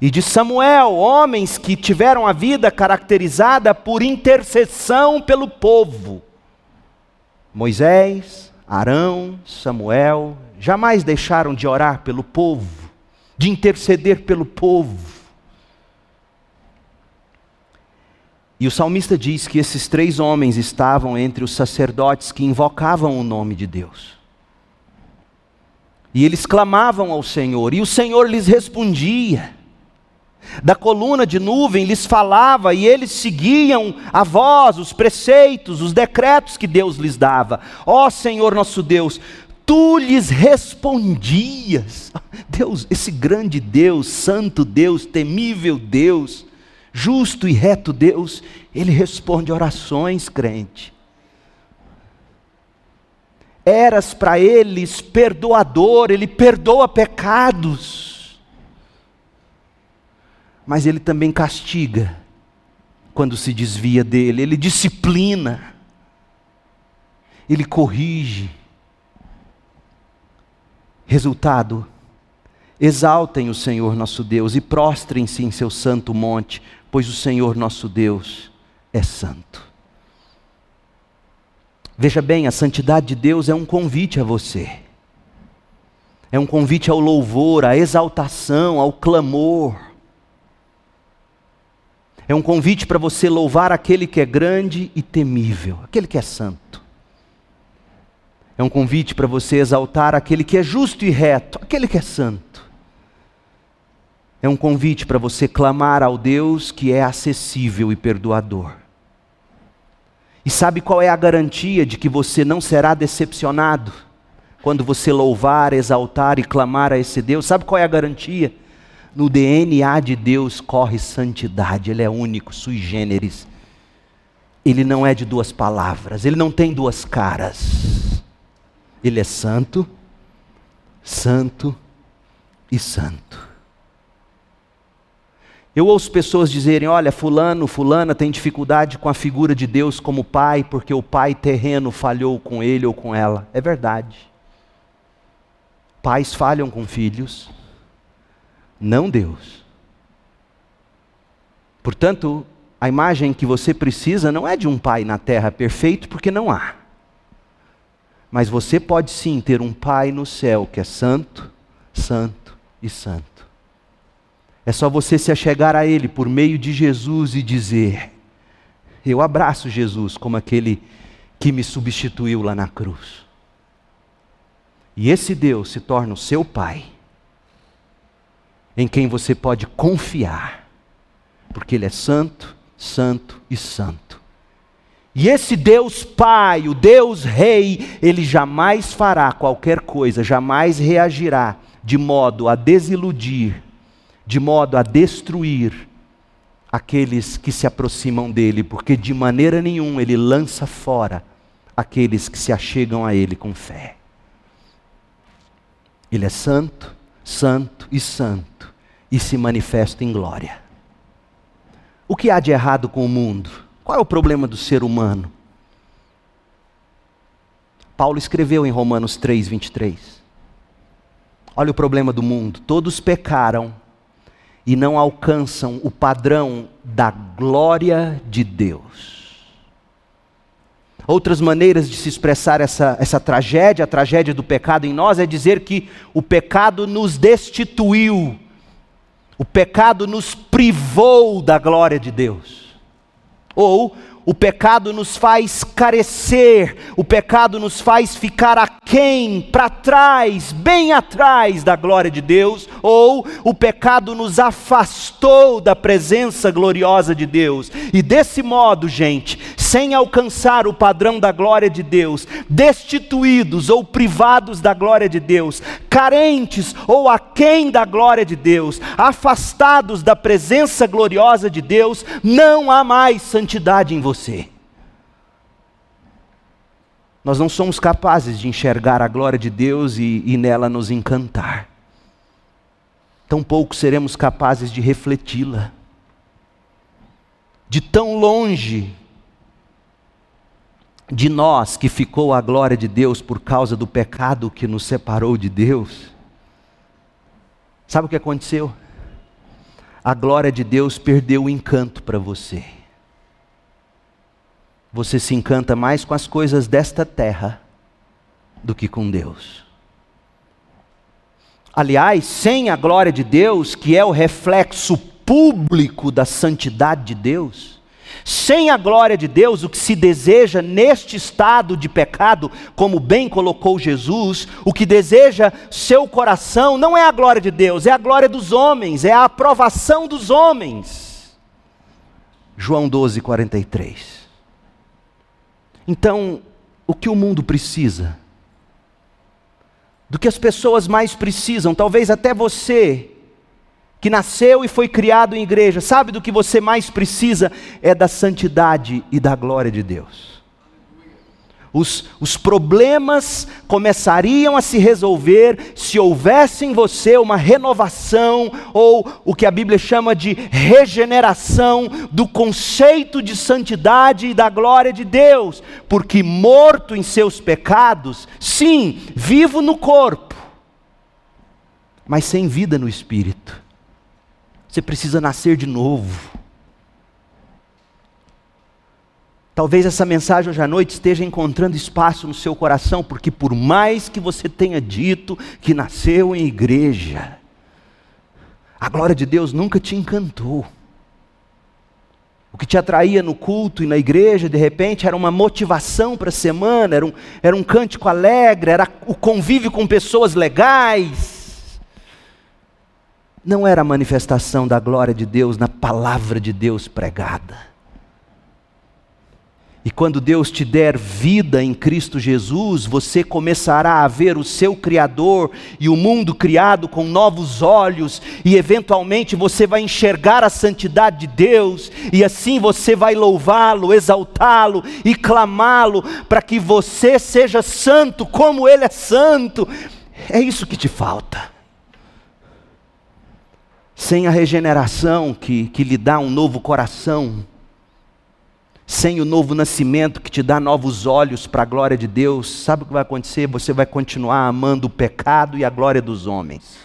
e de Samuel, homens que tiveram a vida caracterizada por intercessão pelo povo. Moisés, Arão, Samuel, jamais deixaram de orar pelo povo, de interceder pelo povo. E o salmista diz que esses três homens estavam entre os sacerdotes que invocavam o nome de Deus. E eles clamavam ao Senhor, e o Senhor lhes respondia. Da coluna de nuvem lhes falava e eles seguiam a voz, os preceitos, os decretos que Deus lhes dava. Ó Senhor nosso Deus, tu lhes respondias. Deus, esse grande Deus, santo Deus, temível Deus, justo e reto Deus, ele responde orações, crente. Eras para eles perdoador, ele perdoa pecados mas ele também castiga quando se desvia dele, ele disciplina, ele corrige. Resultado: exaltem o Senhor nosso Deus e prostrem-se em seu santo monte, pois o Senhor nosso Deus é santo. Veja bem, a santidade de Deus é um convite a você. É um convite ao louvor, à exaltação, ao clamor. É um convite para você louvar aquele que é grande e temível, aquele que é santo. É um convite para você exaltar aquele que é justo e reto, aquele que é santo. É um convite para você clamar ao Deus que é acessível e perdoador. E sabe qual é a garantia de que você não será decepcionado quando você louvar, exaltar e clamar a esse Deus? Sabe qual é a garantia? No DNA de Deus corre santidade, Ele é único, sui generis. Ele não é de duas palavras, ele não tem duas caras. Ele é santo, santo e santo. Eu ouço pessoas dizerem: olha, Fulano, Fulana tem dificuldade com a figura de Deus como pai, porque o pai terreno falhou com ele ou com ela. É verdade. Pais falham com filhos, não Deus. Portanto, a imagem que você precisa não é de um pai na terra perfeito, porque não há. Mas você pode sim ter um pai no céu que é santo, santo e santo. É só você se achegar a Ele por meio de Jesus e dizer: Eu abraço Jesus como aquele que me substituiu lá na cruz. E esse Deus se torna o seu Pai, em quem você pode confiar, porque Ele é santo, santo e santo. E esse Deus Pai, o Deus Rei, ele jamais fará qualquer coisa, jamais reagirá de modo a desiludir, de modo a destruir aqueles que se aproximam dele, porque de maneira nenhuma ele lança fora aqueles que se achegam a ele com fé. Ele é santo, santo e santo e se manifesta em glória. O que há de errado com o mundo? Qual é o problema do ser humano? Paulo escreveu em Romanos 3, 23. Olha o problema do mundo: todos pecaram e não alcançam o padrão da glória de Deus. Outras maneiras de se expressar essa, essa tragédia, a tragédia do pecado em nós, é dizer que o pecado nos destituiu, o pecado nos privou da glória de Deus. Ou o pecado nos faz carecer, o pecado nos faz ficar aquém, para trás, bem atrás da glória de Deus, ou o pecado nos afastou da presença gloriosa de Deus. E desse modo, gente, sem alcançar o padrão da glória de Deus, destituídos ou privados da glória de Deus, carentes ou aquém da glória de Deus, afastados da presença gloriosa de Deus, não há mais santidade em você. Nós não somos capazes de enxergar a glória de Deus e, e nela nos encantar. Tampouco seremos capazes de refleti-la. De tão longe de nós que ficou a glória de Deus por causa do pecado que nos separou de Deus. Sabe o que aconteceu? A glória de Deus perdeu o encanto para você você se encanta mais com as coisas desta terra do que com Deus. Aliás, sem a glória de Deus, que é o reflexo público da santidade de Deus, sem a glória de Deus, o que se deseja neste estado de pecado, como bem colocou Jesus, o que deseja seu coração não é a glória de Deus, é a glória dos homens, é a aprovação dos homens. João 12, 43. Então, o que o mundo precisa? Do que as pessoas mais precisam, talvez até você, que nasceu e foi criado em igreja, sabe do que você mais precisa? É da santidade e da glória de Deus os, os problemas começariam a se resolver se houvesse em você uma renovação, ou o que a Bíblia chama de regeneração do conceito de santidade e da glória de Deus, porque morto em seus pecados, sim, vivo no corpo, mas sem vida no espírito. Você precisa nascer de novo. Talvez essa mensagem hoje à noite esteja encontrando espaço no seu coração, porque por mais que você tenha dito que nasceu em igreja, a glória de Deus nunca te encantou. O que te atraía no culto e na igreja, de repente, era uma motivação para a semana, era um, era um cântico alegre, era o convívio com pessoas legais. Não era a manifestação da glória de Deus na palavra de Deus pregada. E quando Deus te der vida em Cristo Jesus, você começará a ver o seu Criador e o mundo criado com novos olhos, e eventualmente você vai enxergar a santidade de Deus, e assim você vai louvá-lo, exaltá-lo e clamá-lo para que você seja santo como Ele é santo. É isso que te falta. Sem a regeneração que, que lhe dá um novo coração, sem o novo nascimento que te dá novos olhos para a glória de Deus, sabe o que vai acontecer? Você vai continuar amando o pecado e a glória dos homens.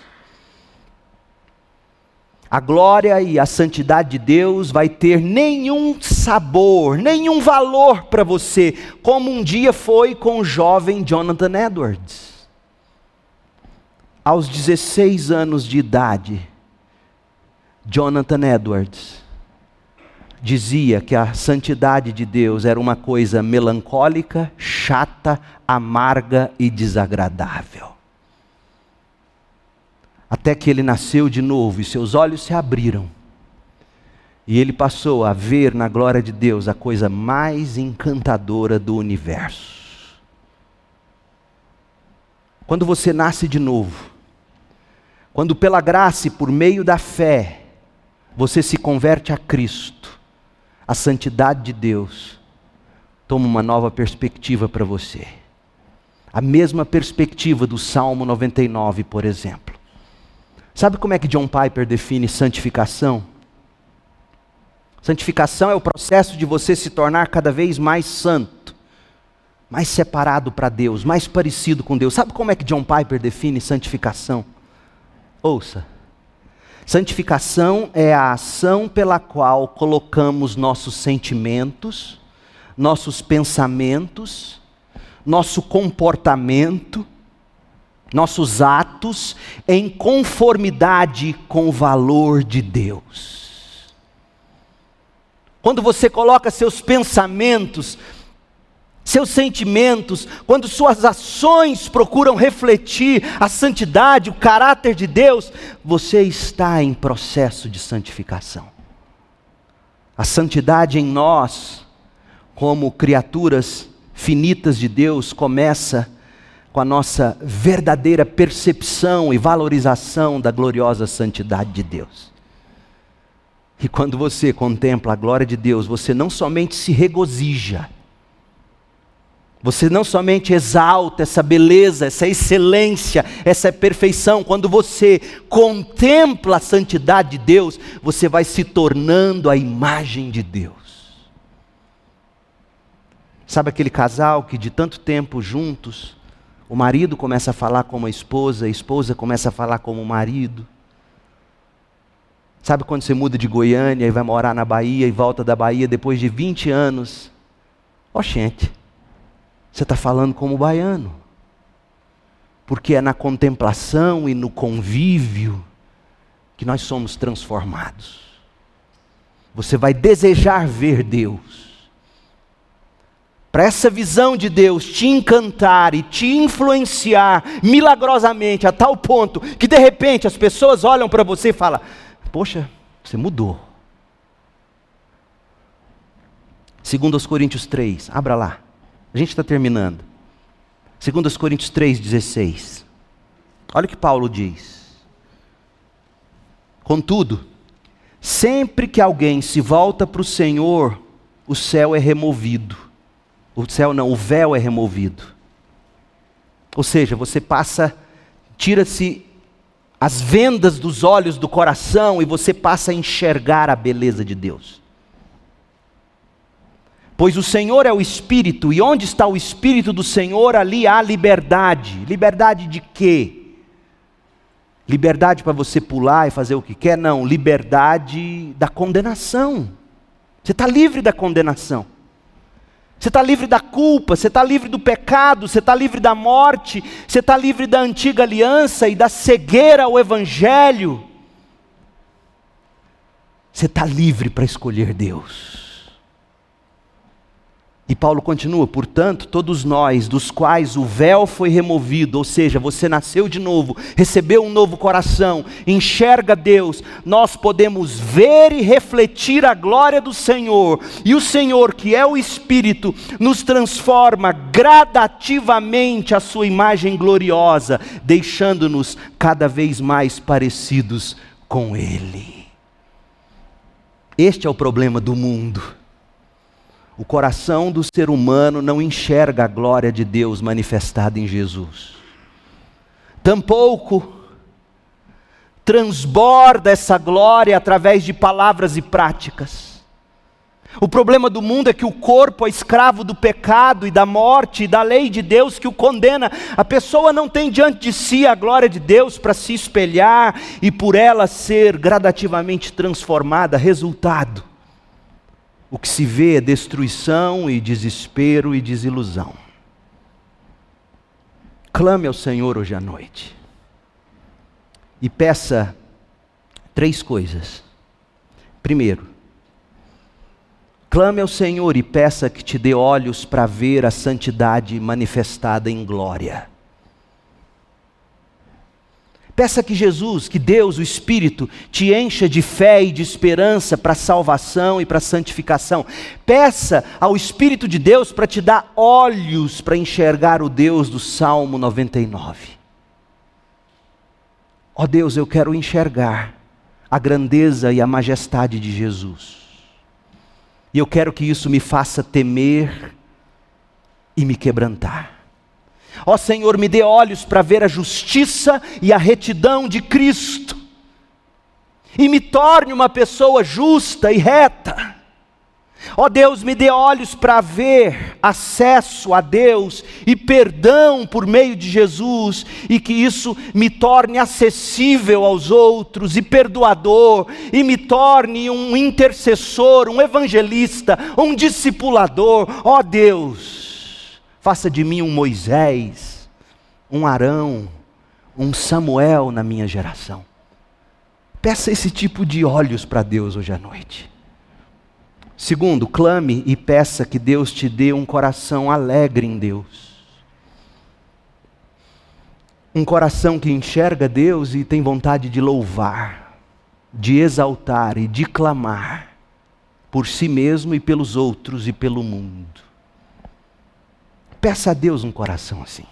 A glória e a santidade de Deus vai ter nenhum sabor, nenhum valor para você, como um dia foi com o jovem Jonathan Edwards. Aos 16 anos de idade, Jonathan Edwards dizia que a santidade de Deus era uma coisa melancólica, chata, amarga e desagradável. Até que ele nasceu de novo e seus olhos se abriram. E ele passou a ver na glória de Deus a coisa mais encantadora do universo. Quando você nasce de novo, quando pela graça e por meio da fé, você se converte a Cristo, a santidade de Deus toma uma nova perspectiva para você. A mesma perspectiva do Salmo 99, por exemplo. Sabe como é que John Piper define santificação? Santificação é o processo de você se tornar cada vez mais santo, mais separado para Deus, mais parecido com Deus. Sabe como é que John Piper define santificação? Ouça. Santificação é a ação pela qual colocamos nossos sentimentos, nossos pensamentos, nosso comportamento, nossos atos em conformidade com o valor de Deus. Quando você coloca seus pensamentos, seus sentimentos, quando suas ações procuram refletir a santidade, o caráter de Deus, você está em processo de santificação. A santidade em nós, como criaturas finitas de Deus, começa com a nossa verdadeira percepção e valorização da gloriosa santidade de Deus. E quando você contempla a glória de Deus, você não somente se regozija, você não somente exalta essa beleza, essa excelência, essa perfeição, quando você contempla a santidade de Deus, você vai se tornando a imagem de Deus. Sabe aquele casal que de tanto tempo juntos, o marido começa a falar como a esposa, a esposa começa a falar como o marido. Sabe quando você muda de Goiânia e vai morar na Bahia e volta da Bahia depois de 20 anos? Ó, oh, você está falando como baiano. Porque é na contemplação e no convívio que nós somos transformados. Você vai desejar ver Deus. Para essa visão de Deus te encantar e te influenciar milagrosamente a tal ponto que de repente as pessoas olham para você e falam: Poxa, você mudou. Segundo os Coríntios 3, abra lá. A gente está terminando. 2 Coríntios 3,16. Olha o que Paulo diz. Contudo, sempre que alguém se volta para o Senhor, o céu é removido. O céu não, o véu é removido. Ou seja, você passa, tira-se as vendas dos olhos do coração e você passa a enxergar a beleza de Deus. Pois o Senhor é o Espírito, e onde está o Espírito do Senhor, ali há liberdade. Liberdade de quê? Liberdade para você pular e fazer o que quer? Não, liberdade da condenação. Você está livre da condenação. Você está livre da culpa, você está livre do pecado, você está livre da morte, você está livre da antiga aliança e da cegueira ao Evangelho. Você está livre para escolher Deus. E Paulo continua: portanto, todos nós, dos quais o véu foi removido, ou seja, você nasceu de novo, recebeu um novo coração, enxerga Deus, nós podemos ver e refletir a glória do Senhor, e o Senhor, que é o Espírito, nos transforma gradativamente à Sua imagem gloriosa, deixando-nos cada vez mais parecidos com Ele. Este é o problema do mundo o coração do ser humano não enxerga a glória de Deus manifestada em Jesus. Tampouco transborda essa glória através de palavras e práticas. O problema do mundo é que o corpo é escravo do pecado e da morte e da lei de Deus que o condena. A pessoa não tem diante de si a glória de Deus para se espelhar e por ela ser gradativamente transformada. Resultado: o que se vê é destruição e desespero e desilusão. Clame ao Senhor hoje à noite e peça três coisas. Primeiro, clame ao Senhor e peça que te dê olhos para ver a santidade manifestada em glória. Peça que Jesus, que Deus, o Espírito, te encha de fé e de esperança para salvação e para santificação. Peça ao Espírito de Deus para te dar olhos para enxergar o Deus do Salmo 99. Ó oh Deus, eu quero enxergar a grandeza e a majestade de Jesus. E eu quero que isso me faça temer e me quebrantar. Ó Senhor, me dê olhos para ver a justiça e a retidão de Cristo, e me torne uma pessoa justa e reta. Ó Deus, me dê olhos para ver acesso a Deus e perdão por meio de Jesus, e que isso me torne acessível aos outros e perdoador, e me torne um intercessor, um evangelista, um discipulador. Ó Deus, Faça de mim um Moisés, um Arão, um Samuel na minha geração. Peça esse tipo de olhos para Deus hoje à noite. Segundo, clame e peça que Deus te dê um coração alegre em Deus. Um coração que enxerga Deus e tem vontade de louvar, de exaltar e de clamar por si mesmo e pelos outros e pelo mundo. Peça a Deus um coração assim.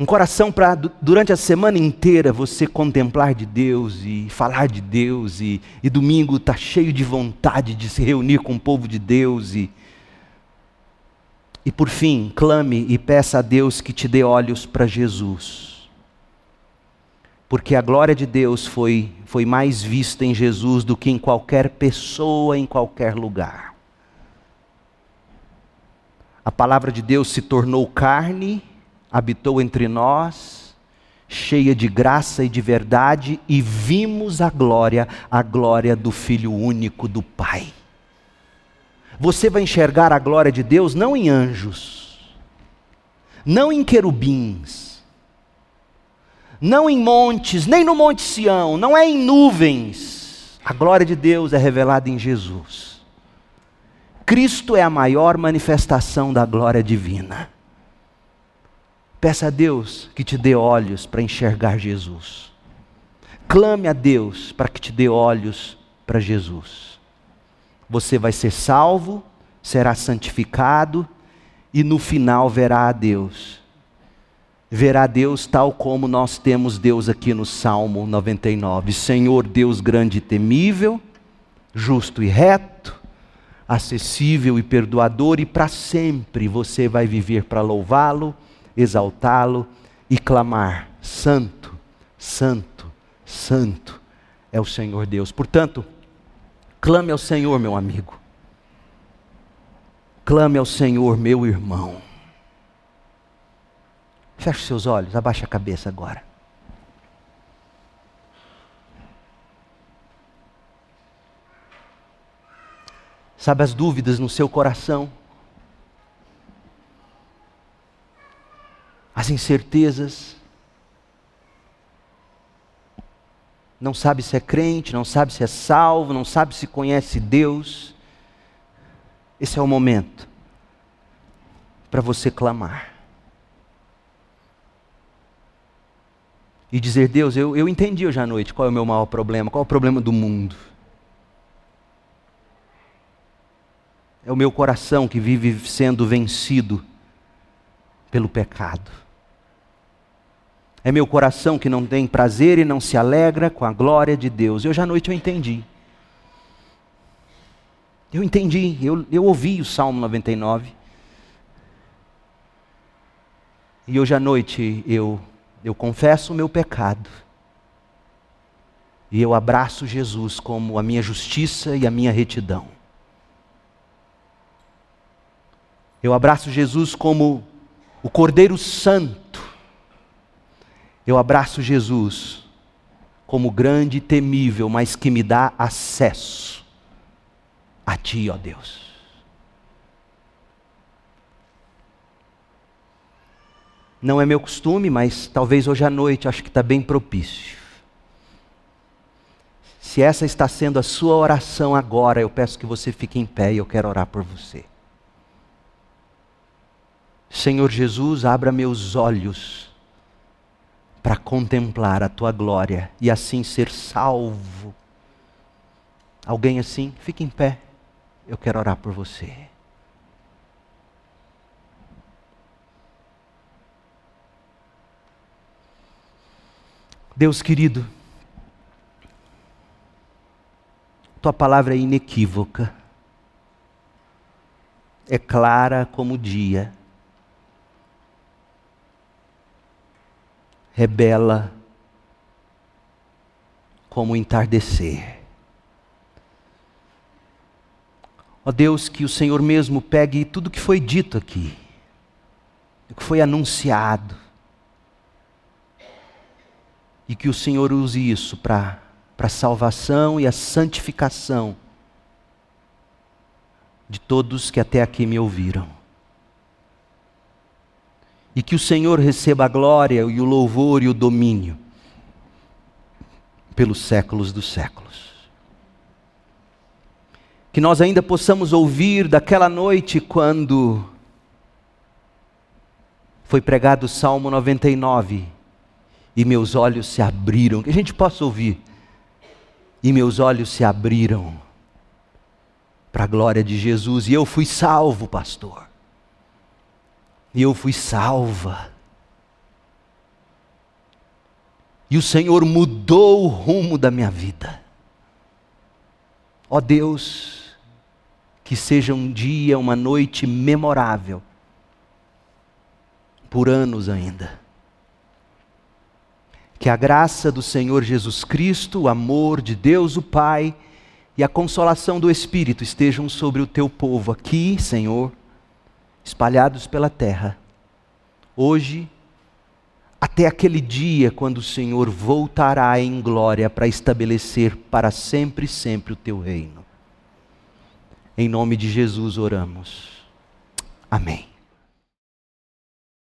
Um coração para, durante a semana inteira, você contemplar de Deus e falar de Deus, e, e domingo está cheio de vontade de se reunir com o povo de Deus. E, e por fim, clame e peça a Deus que te dê olhos para Jesus. Porque a glória de Deus foi, foi mais vista em Jesus do que em qualquer pessoa, em qualquer lugar a palavra de Deus se tornou carne, habitou entre nós, cheia de graça e de verdade, e vimos a glória, a glória do Filho único do Pai. Você vai enxergar a glória de Deus não em anjos, não em querubins, não em montes, nem no Monte Sião, não é em nuvens. A glória de Deus é revelada em Jesus. Cristo é a maior manifestação da glória divina. Peça a Deus que te dê olhos para enxergar Jesus. Clame a Deus para que te dê olhos para Jesus. Você vai ser salvo, será santificado e no final verá a Deus. Verá a Deus tal como nós temos Deus aqui no Salmo 99. Senhor Deus grande e temível, justo e reto, acessível e perdoador, e para sempre você vai viver para louvá-lo, exaltá-lo e clamar: Santo, Santo, Santo é o Senhor Deus. Portanto, clame ao Senhor, meu amigo. Clame ao Senhor, meu irmão. Feche seus olhos, abaixe a cabeça agora. Sabe, as dúvidas no seu coração, as incertezas. Não sabe se é crente, não sabe se é salvo, não sabe se conhece Deus. Esse é o momento para você clamar. E dizer, Deus, eu, eu entendi hoje à noite qual é o meu maior problema, qual é o problema do mundo. É o meu coração que vive sendo vencido pelo pecado. É meu coração que não tem prazer e não se alegra com a glória de Deus. E hoje à noite eu entendi. Eu entendi, eu, eu ouvi o Salmo 99. E hoje à noite eu, eu confesso o meu pecado. E eu abraço Jesus como a minha justiça e a minha retidão. Eu abraço Jesus como o Cordeiro Santo. Eu abraço Jesus como grande e temível, mas que me dá acesso a Ti, ó Deus. Não é meu costume, mas talvez hoje à noite acho que está bem propício. Se essa está sendo a sua oração agora, eu peço que você fique em pé e eu quero orar por você. Senhor Jesus, abra meus olhos para contemplar a tua glória e assim ser salvo. Alguém assim? Fique em pé. Eu quero orar por você. Deus querido, tua palavra é inequívoca, é clara como o dia, rebela como o entardecer. Ó Deus, que o Senhor mesmo pegue tudo que foi dito aqui, o que foi anunciado, e que o Senhor use isso para a salvação e a santificação de todos que até aqui me ouviram. E que o Senhor receba a glória e o louvor e o domínio pelos séculos dos séculos. Que nós ainda possamos ouvir daquela noite quando foi pregado o Salmo 99 e meus olhos se abriram. Que a gente possa ouvir. E meus olhos se abriram para a glória de Jesus. E eu fui salvo, pastor. E eu fui salva. E o Senhor mudou o rumo da minha vida. Ó Deus, que seja um dia, uma noite memorável, por anos ainda que a graça do Senhor Jesus Cristo, o amor de Deus o Pai e a consolação do Espírito estejam sobre o teu povo aqui, Senhor, espalhados pela terra, hoje, até aquele dia quando o Senhor voltará em glória para estabelecer para sempre e sempre o teu reino. Em nome de Jesus oramos. Amém.